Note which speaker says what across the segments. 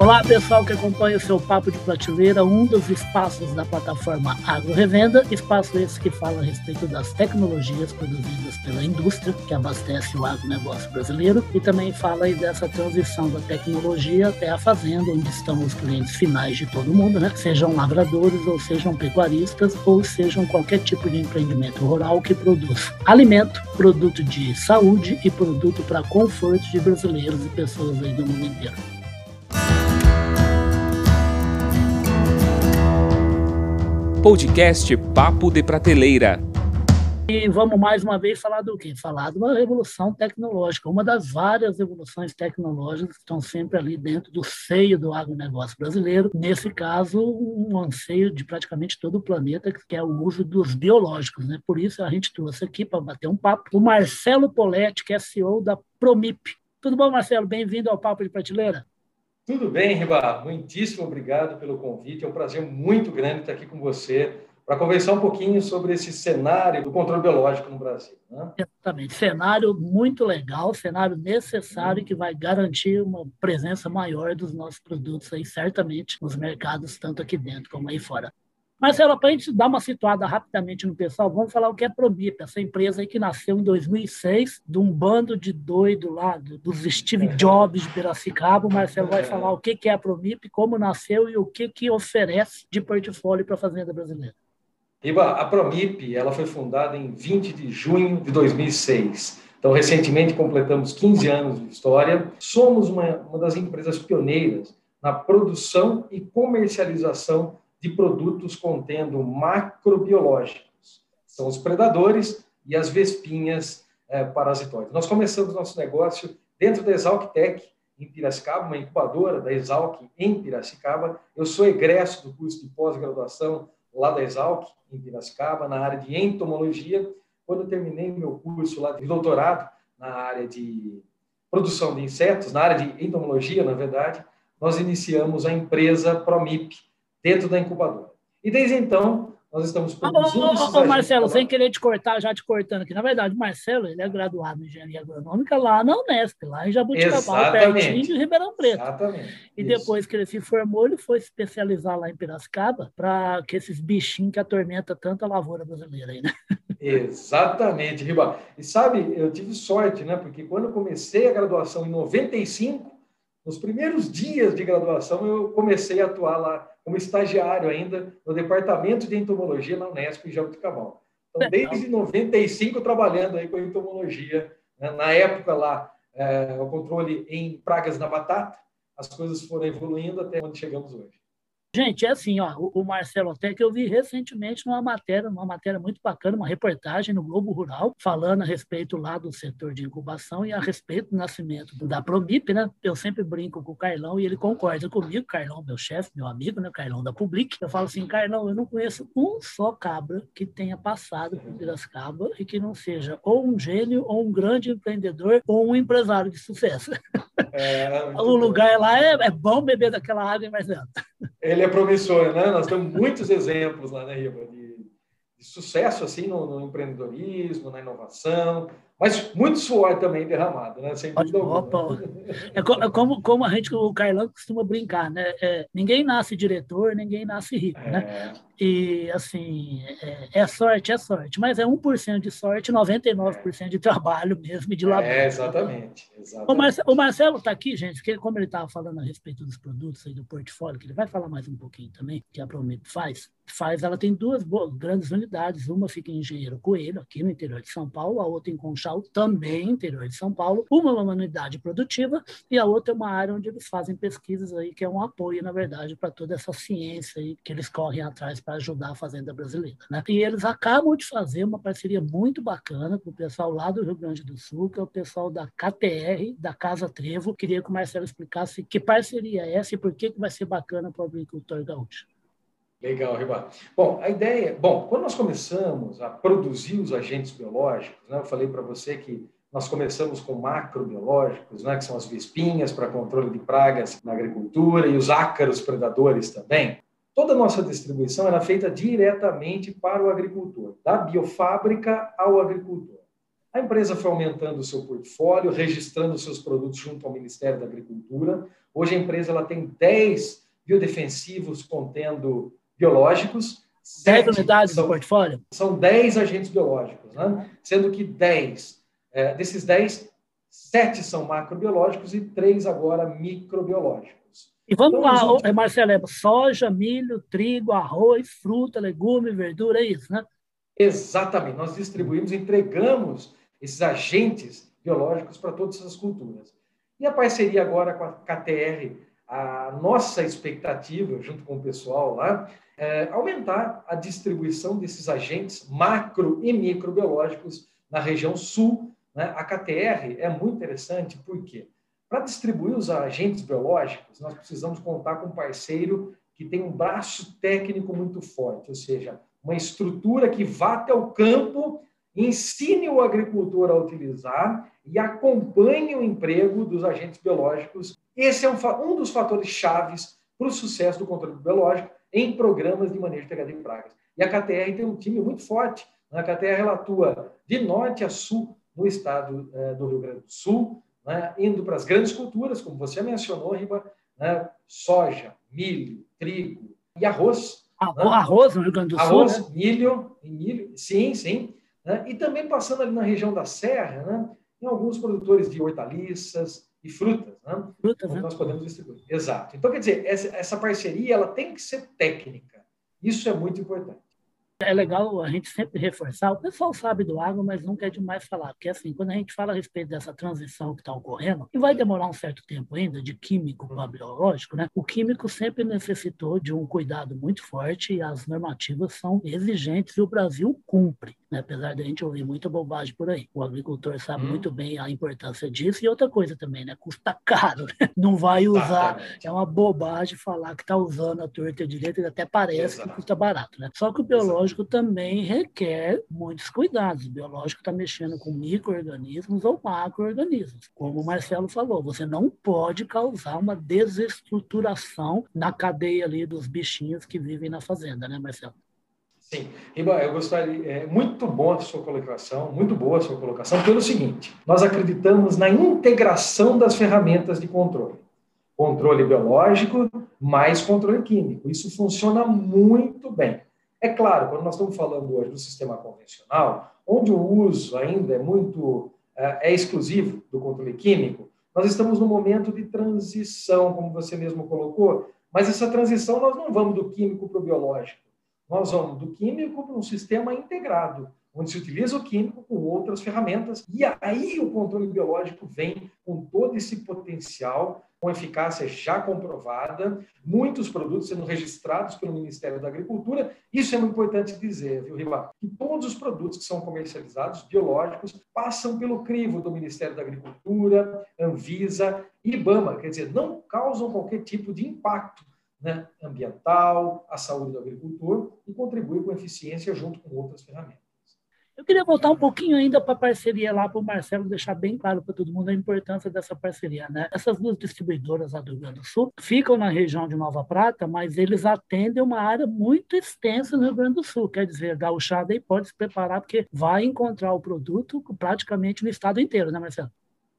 Speaker 1: Olá, pessoal que acompanha o seu Papo de Prateleira, um dos espaços da plataforma Agro Revenda, espaço esse que fala a respeito das tecnologias produzidas pela indústria que abastece o agronegócio brasileiro e também fala aí dessa transição da tecnologia até a fazenda, onde estão os clientes finais de todo mundo, né? Sejam lavradores ou sejam pecuaristas ou sejam qualquer tipo de empreendimento rural que produz alimento, produto de saúde e produto para conforto de brasileiros e pessoas aí do mundo inteiro.
Speaker 2: Podcast Papo de Prateleira.
Speaker 1: E vamos mais uma vez falar do quê? Falar de uma revolução tecnológica, uma das várias revoluções tecnológicas que estão sempre ali dentro do seio do agronegócio brasileiro. Nesse caso, um anseio de praticamente todo o planeta, que é o uso dos biológicos. Né? Por isso, a gente trouxe aqui para bater um papo o Marcelo Poletti, que é CEO da Promip. Tudo bom, Marcelo? Bem-vindo ao Papo de Prateleira.
Speaker 3: Tudo bem, Riba. Muitíssimo obrigado pelo convite. É um prazer muito grande estar aqui com você para conversar um pouquinho sobre esse cenário do controle biológico no Brasil. Né?
Speaker 1: Exatamente. Cenário muito legal, cenário necessário que vai garantir uma presença maior dos nossos produtos aí, certamente, nos mercados, tanto aqui dentro como aí fora. Marcelo, para a gente dar uma situada rapidamente no pessoal, vamos falar o que é a Promip, essa empresa aí que nasceu em 2006, de um bando de doido lá, dos Steve Jobs de Piracicaba. O Marcelo vai falar o que é a Promip, como nasceu e o que, que oferece de portfólio para a Fazenda Brasileira.
Speaker 3: Iba, a Promip ela foi fundada em 20 de junho de 2006. Então, recentemente completamos 15 anos de história. Somos uma, uma das empresas pioneiras na produção e comercialização de produtos contendo macrobiológicos. São os predadores e as vespinhas é, parasitóides. Nós começamos nosso negócio dentro da Exalc Tech, em Piracicaba, uma incubadora da Exalc em Piracicaba. Eu sou egresso do curso de pós-graduação lá da Exalc, em Piracicaba, na área de entomologia. Quando eu terminei meu curso lá de doutorado na área de produção de insetos, na área de entomologia, na verdade, nós iniciamos a empresa Promip, dentro da incubadora. E desde então, nós estamos produzindo
Speaker 1: ô, Marcelo, sem querer te cortar, já te cortando aqui. Na verdade, o Marcelo, ele é graduado em engenharia agronômica lá na Unesp, lá em Jabuticabal, pertinho de Ribeirão Preto.
Speaker 3: Exatamente.
Speaker 1: E Isso. depois que ele se formou, ele foi se especializar lá em Piracicaba para que esses bichinhos que atormentam tanto a lavoura brasileira aí, né?
Speaker 3: Exatamente, Riba. E sabe, eu tive sorte, né? Porque quando eu comecei a graduação em 95, nos primeiros dias de graduação, eu comecei a atuar lá como estagiário ainda no departamento de entomologia na Unesp em Jabuticabal. Então, desde 95 trabalhando aí com entomologia, né? na época lá, é, o controle em pragas na batata, as coisas foram evoluindo até onde chegamos hoje.
Speaker 1: Gente, é assim, ó, o Marcelo até que eu vi recentemente numa matéria, uma matéria muito bacana, uma reportagem no Globo Rural, falando a respeito lá do setor de incubação e a respeito do nascimento da Promip, né? Eu sempre brinco com o Carlão e ele concorda comigo, Carlão, meu chefe, meu amigo, né? Carlão da Public. Eu falo assim, Carlão, eu não conheço um só cabra que tenha passado por Piracicaba e que não seja ou um gênio, ou um grande empreendedor, ou um empresário de sucesso. É, o lugar lá é, é, bom beber daquela água, Marcelo.
Speaker 3: Ele é promissor, né? Nós temos muitos exemplos lá, né, Riva, de, de sucesso assim no, no, empreendedorismo, na inovação, mas muito suor também derramado, né? Sem dúvida
Speaker 1: alguma. É, é como, como a gente, o Carlão costuma brincar, né? É, ninguém nasce diretor, ninguém nasce rico, né? é. né? E, assim, é, é, sorte, é sorte, mas é 1% de sorte, 99% de trabalho mesmo e de labor.
Speaker 3: É, exatamente. exatamente.
Speaker 1: O, Marcelo, o Marcelo está aqui, gente, porque como ele estava falando a respeito dos produtos aí do portfólio, que ele vai falar mais um pouquinho também, que a Promip faz, faz, ela tem duas boas, grandes unidades, uma fica em Engenheiro Coelho, aqui no interior de São Paulo, a outra em Conchal, também no interior de São Paulo, uma é uma unidade produtiva e a outra é uma área onde eles fazem pesquisas aí, que é um apoio, na verdade, para toda essa ciência aí que eles correm atrás para ajudar a fazenda brasileira. Né? E eles acabam de fazer uma parceria muito bacana com o pessoal lá do Rio Grande do Sul, que é o pessoal da KTR, da Casa Trevo. Queria que o Marcelo explicasse que parceria é essa e por que, que vai ser bacana para o agricultor gaúcho.
Speaker 3: Legal, Riba. Bom, a ideia, bom, quando nós começamos a produzir os agentes biológicos, né, eu falei para você que nós começamos com macrobiológicos, né, que são as vespinhas para controle de pragas na agricultura e os ácaros predadores também. Toda a nossa distribuição era feita diretamente para o agricultor, da biofábrica ao agricultor. A empresa foi aumentando o seu portfólio, registrando seus produtos junto ao Ministério da Agricultura. Hoje a empresa ela tem 10 biodefensivos contendo biológicos.
Speaker 1: 10 unidades são, no portfólio?
Speaker 3: São 10 agentes biológicos, né? sendo que 10, é, desses 10, 7 são macrobiológicos e 3 agora microbiológicos.
Speaker 1: E vamos então, lá, Marcelo, é soja, milho, trigo, arroz, fruta, legume, verdura, é isso, né?
Speaker 3: Exatamente. Nós distribuímos, entregamos esses agentes biológicos para todas essas culturas. E a parceria agora com a KTR, a nossa expectativa, junto com o pessoal lá, é aumentar a distribuição desses agentes macro e microbiológicos na região sul. Né? A KTR é muito interessante, por quê? Para distribuir os agentes biológicos, nós precisamos contar com um parceiro que tem um braço técnico muito forte, ou seja, uma estrutura que vá até o campo, ensine o agricultor a utilizar e acompanhe o emprego dos agentes biológicos. Esse é um, um dos fatores chaves para o sucesso do controle biológico em programas de manejo de THD em pragas. E a KTR tem um time muito forte. A KTR atua de norte a sul no estado eh, do Rio Grande do Sul, né, indo para as grandes culturas, como você mencionou, Riba, né, soja, milho, trigo e arroz.
Speaker 1: Ah, né? Arroz no Rio Grande do
Speaker 3: arroz,
Speaker 1: Sul?
Speaker 3: Arroz, né? milho, milho, sim, sim. Né, e também passando ali na região da Serra, né, em alguns produtores de hortaliças e frutas, né, frutas né? nós podemos distribuir. Exato. Então, quer dizer, essa, essa parceria ela tem que ser técnica. Isso é muito importante
Speaker 1: é legal a gente sempre reforçar. O pessoal sabe do agro, mas nunca é demais falar, porque assim, quando a gente fala a respeito dessa transição que está ocorrendo, e vai demorar um certo tempo ainda de químico para biológico, né? O químico sempre necessitou de um cuidado muito forte e as normativas são exigentes e o Brasil cumpre né? apesar de a gente ouvir muita bobagem por aí. O agricultor sabe hum. muito bem a importância disso e outra coisa também, né? Custa caro, né? não vai usar, Exatamente. é uma bobagem falar que está usando a torta direita, até parece Exato. que custa barato, né? Só que o biológico Exato. também requer muitos cuidados. O biológico está mexendo com micro-organismos ou macro-organismos. Como o Marcelo falou, você não pode causar uma desestruturação na cadeia ali dos bichinhos que vivem na fazenda, né, Marcelo?
Speaker 3: Sim, Riba, eu gostaria, é muito bom a sua colocação, muito boa a sua colocação, pelo seguinte, nós acreditamos na integração das ferramentas de controle. Controle biológico mais controle químico. Isso funciona muito bem. É claro, quando nós estamos falando hoje do sistema convencional, onde o uso ainda é muito é, é exclusivo do controle químico, nós estamos no momento de transição, como você mesmo colocou, mas essa transição nós não vamos do químico para o biológico. Nós vamos do químico para um sistema integrado, onde se utiliza o químico com outras ferramentas, e aí o controle biológico vem com todo esse potencial, com eficácia já comprovada, muitos produtos sendo registrados pelo Ministério da Agricultura. Isso é muito importante dizer, viu, Riba? Que todos os produtos que são comercializados, biológicos, passam pelo crivo do Ministério da Agricultura, Anvisa IBAMA, quer dizer, não causam qualquer tipo de impacto né, ambiental, a saúde do agricultor e contribui com eficiência junto com outras ferramentas.
Speaker 1: Eu queria voltar um pouquinho ainda para a parceria lá, para o Marcelo deixar bem claro para todo mundo a importância dessa parceria. Né? Essas duas distribuidoras lá do Rio Grande do Sul ficam na região de Nova Prata, mas eles atendem uma área muito extensa no Rio Grande do Sul. Quer dizer, Gauchada aí pode se preparar, porque vai encontrar o produto praticamente no estado inteiro, né, Marcelo?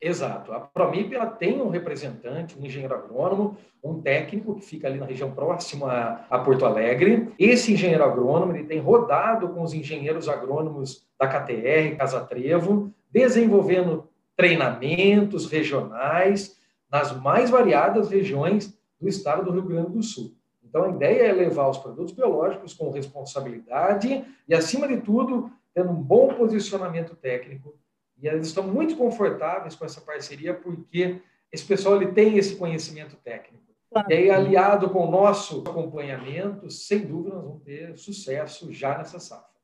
Speaker 3: Exato. A Promip ela tem um representante, um engenheiro agrônomo, um técnico que fica ali na região próxima a Porto Alegre. Esse engenheiro agrônomo ele tem rodado com os engenheiros agrônomos da KTR, Casa Trevo, desenvolvendo treinamentos regionais nas mais variadas regiões do estado do Rio Grande do Sul. Então, a ideia é levar os produtos biológicos com responsabilidade e, acima de tudo, tendo um bom posicionamento técnico e eles estão muito confortáveis com essa parceria porque esse pessoal ele tem esse conhecimento técnico. E aí, aliado com o nosso acompanhamento, sem dúvida, nós vamos ter sucesso já nessa safra.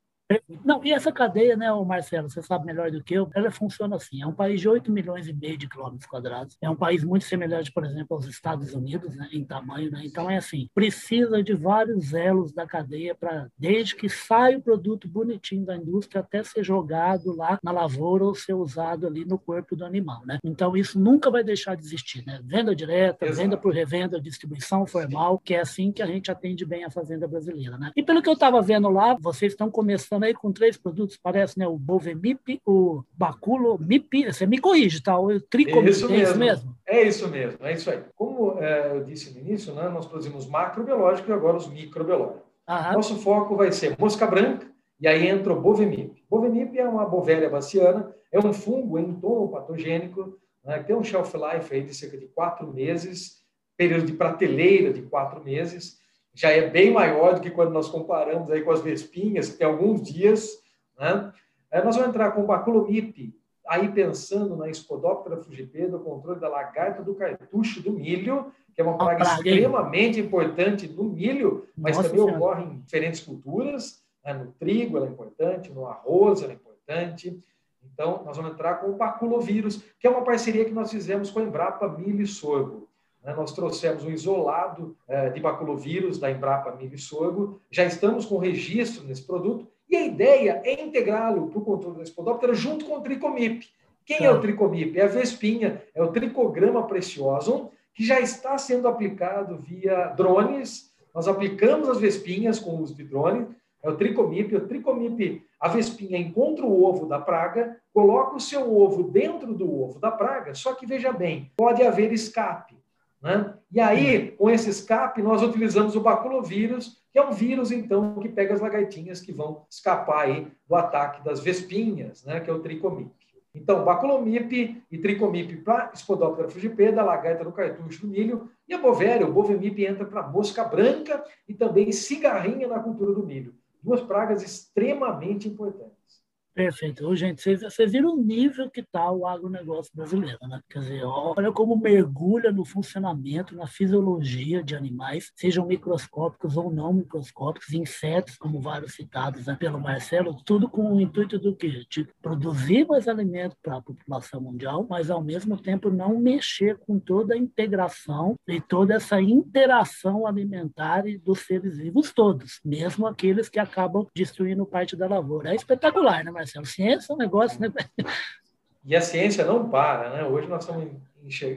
Speaker 1: Não, e essa cadeia, né, Marcelo, você sabe melhor do que eu, ela funciona assim. É um país de 8 milhões e meio de quilômetros quadrados. É um país muito semelhante, por exemplo, aos Estados Unidos, né, em tamanho. Né? Então, é assim, precisa de vários elos da cadeia para, desde que sai o produto bonitinho da indústria até ser jogado lá na lavoura ou ser usado ali no corpo do animal. Né? Então, isso nunca vai deixar de existir. Né? Venda direta, Exato. venda por revenda, distribuição formal, que é assim que a gente atende bem a fazenda brasileira. Né? E pelo que eu estava vendo lá, vocês estão começando aí com três produtos, parece, né? O Bovemip, o Baculo MIP, você me corrige, tá? O Tricomip,
Speaker 3: é isso mesmo. É isso mesmo? É isso mesmo, é isso aí. Como é, eu disse no início, né, nós produzimos macrobiológico e agora os microbiológicos. Aham. Nosso foco vai ser mosca branca, e aí entra o Bovemip. Bovemip é uma bovéria baciana, é um fungo entomopatogênico, né, tem um shelf life aí de cerca de quatro meses, período de prateleira de quatro meses, já é bem maior do que quando nós comparamos aí com as vespinhas, que tem alguns dias. Né? Aí nós vamos entrar com o Baculomip, aí pensando na Spodoptera fugipeda, o controle da lagarta do cartucho do milho, que é uma praga, praga extremamente importante no milho, mas Nossa também senhora. ocorre em diferentes culturas. Né? No trigo ela é importante, no arroz ela é importante. Então, nós vamos entrar com o baculovírus, que é uma parceria que nós fizemos com a Embrapa Milho e Sorgo. Né? Nós trouxemos um isolado é, de baculovírus da Embrapa Milho e Sorgo, já estamos com registro nesse produto, e a ideia é integrá-lo para o controle da Spodoptera junto com o Tricomip. Quem é o tá. Tricomip? É a vespinha, é o Tricograma preciosum, que já está sendo aplicado via drones. Nós aplicamos as vespinhas com o uso de drone, é o tricomip. O tricomip, a vespinha encontra o ovo da praga, coloca o seu ovo dentro do ovo da praga, só que veja bem, pode haver escape. Né? E aí, com esse escape, nós utilizamos o baculovírus, que é um vírus, então, que pega as lagartinhas que vão escapar aí do ataque das vespinhas, né? que é o tricomip. Então, baculomip e tricomip para Spodoptera frugipeda, lagarta do cartucho do milho, e a bovéria, o bovemip entra para mosca branca e também cigarrinha na cultura do milho duas pragas extremamente importantes.
Speaker 1: Perfeito. Gente, vocês, vocês viram o nível que está o agronegócio brasileiro, né? Quer dizer, olha como mergulha no funcionamento, na fisiologia de animais, sejam microscópicos ou não microscópicos, insetos, como vários citados né, pelo Marcelo, tudo com o intuito do quê? De produzir mais alimento para a população mundial, mas ao mesmo tempo não mexer com toda a integração e toda essa interação alimentar dos seres vivos todos, mesmo aqueles que acabam destruindo parte da lavoura. É espetacular, né, Marcelo? Ciência é um negócio, né?
Speaker 3: E a ciência não para, né? Hoje nós estamos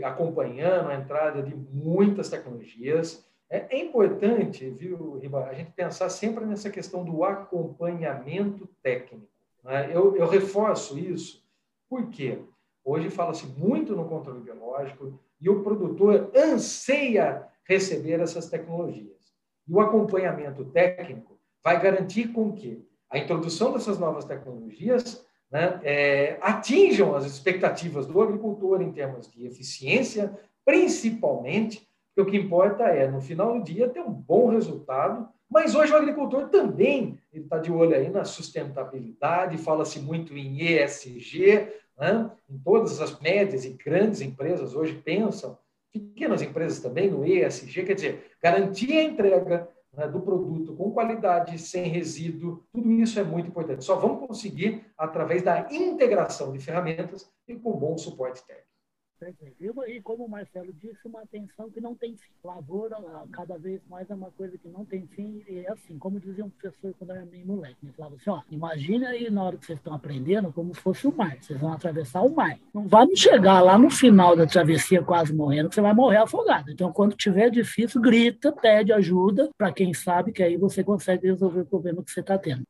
Speaker 3: acompanhando a entrada de muitas tecnologias. É, é importante, viu, Riba, a gente pensar sempre nessa questão do acompanhamento técnico. Né? Eu, eu reforço isso porque hoje fala-se muito no controle biológico e o produtor anseia receber essas tecnologias. E o acompanhamento técnico vai garantir com que a introdução dessas novas tecnologias né, é, atinjam as expectativas do agricultor em termos de eficiência, principalmente, porque o que importa é, no final do dia, ter um bom resultado, mas hoje o agricultor também está de olho aí na sustentabilidade, fala-se muito em ESG, né? em todas as médias e grandes empresas hoje pensam, pequenas empresas também no ESG, quer dizer, garantir a entrega né, do produto com qualidade, sem resíduo, tudo isso é muito importante. Só vamos conseguir através da integração de ferramentas e com bom suporte técnico.
Speaker 1: E como o Marcelo disse, uma atenção que não tem fim. Lavoura, cada vez mais, é uma coisa que não tem fim. E é assim, como dizia um professor quando eu era meio moleque, ele falava assim, ó, imagina aí na hora que vocês estão aprendendo como se fosse o mar. Vocês vão atravessar o mar. Não vai chegar lá no final da travessia quase morrendo, que você vai morrer afogado. Então, quando tiver difícil, grita, pede ajuda para quem sabe que aí você consegue resolver o problema que você está tendo.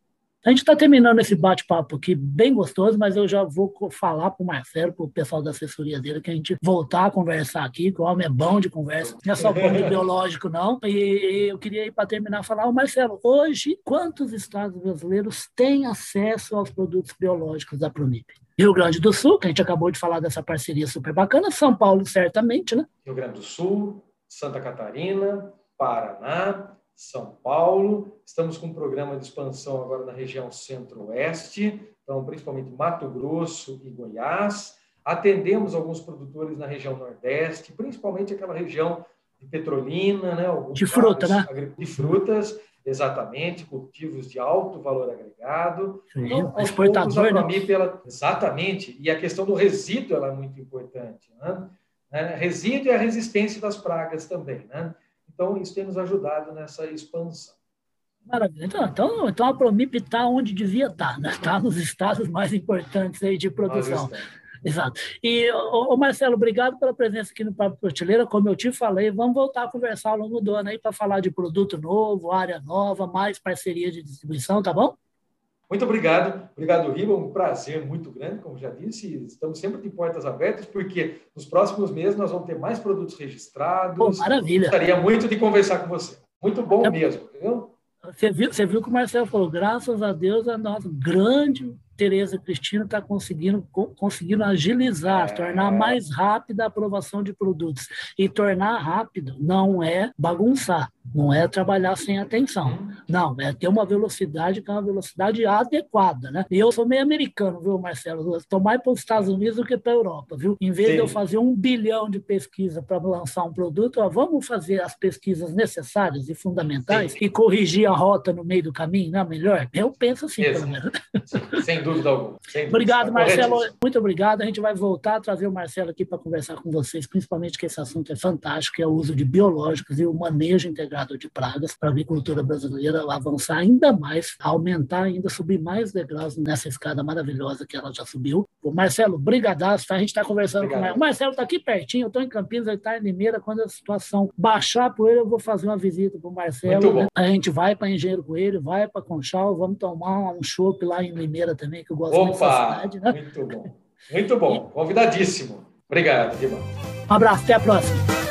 Speaker 1: A gente está terminando esse bate-papo aqui bem gostoso, mas eu já vou falar para o Marcelo, para o pessoal da assessoria dele, que a gente voltar a conversar aqui, que o homem é bom de conversa, não é só de biológico, não. E eu queria, para terminar, falar, o Marcelo, hoje, quantos estados brasileiros têm acesso aos produtos biológicos da Promip? Rio Grande do Sul, que a gente acabou de falar dessa parceria super bacana, São Paulo, certamente, né?
Speaker 3: Rio Grande do Sul, Santa Catarina, Paraná, são Paulo. Estamos com um programa de expansão agora na região centro-oeste, então principalmente Mato Grosso e Goiás. Atendemos alguns produtores na região nordeste, principalmente aquela região de Petrolina, né?
Speaker 1: de fruta, né?
Speaker 3: De frutas, exatamente, cultivos de alto valor agregado.
Speaker 1: Sim, então, exportador,
Speaker 3: poucos, né? Pela... Exatamente. E a questão do resíduo ela é muito importante. Né? É, resíduo e a resistência das pragas também, né? Então, isso tem nos ajudado nessa expansão.
Speaker 1: Maravilha. Então, então, então a Promip está onde devia estar, tá, né? Está nos estados mais importantes aí de produção. Exato. E, ô, Marcelo, obrigado pela presença aqui no Papo Prateleira. Como eu te falei, vamos voltar a conversar ao longo do ano aí para falar de produto novo, área nova, mais parceria de distribuição, tá bom?
Speaker 3: Muito obrigado, obrigado, Riba. Um prazer muito grande, como já disse. Estamos sempre de portas abertas, porque nos próximos meses nós vamos ter mais produtos registrados.
Speaker 1: Maravilha.
Speaker 3: Gostaria muito de conversar com você. Muito bom é... mesmo, viu?
Speaker 1: Você viu, você viu que o Marcelo falou, graças a Deus, a nossa grande Tereza Cristina está conseguindo, conseguindo agilizar, é. tornar mais rápida a aprovação de produtos. E tornar rápido não é bagunçar, não é trabalhar sem atenção. Não, é ter uma velocidade que é uma velocidade adequada. Né? E eu sou meio americano, viu, Marcelo? Estou mais para os Estados Unidos do que para a Europa. Viu? Em vez Sim. de eu fazer um bilhão de pesquisa para lançar um produto, ó, vamos fazer as pesquisas necessárias e fundamentais Sim. e corrigir a rota no meio do caminho, não é melhor? Eu penso assim,
Speaker 3: pelo menos. Sem dúvida alguma. Sem
Speaker 1: obrigado, Marcelo. Muito obrigado. A gente vai voltar a trazer o Marcelo aqui para conversar com vocês, principalmente que esse assunto é fantástico, que é o uso de biológicos e o manejo integrado de pragas para a agricultura brasileira avançar ainda mais, aumentar ainda, subir mais degraus nessa escada maravilhosa que ela já subiu. O Marcelo, brigadaço. A gente está conversando Obrigado. com ele. O Marcelo está aqui pertinho, eu estou em Campinas, ele está em Limeira. Quando a situação baixar por ele, eu vou fazer uma visita para o Marcelo. Né? A gente vai para Engenheiro Coelho, vai para Conchal, vamos tomar um chopp lá em Limeira também, que eu gosto Opa, muito dessa cidade. Né?
Speaker 3: Muito bom. Muito bom. Convidadíssimo. Obrigado, Guilherme.
Speaker 1: Um abraço, até a próxima.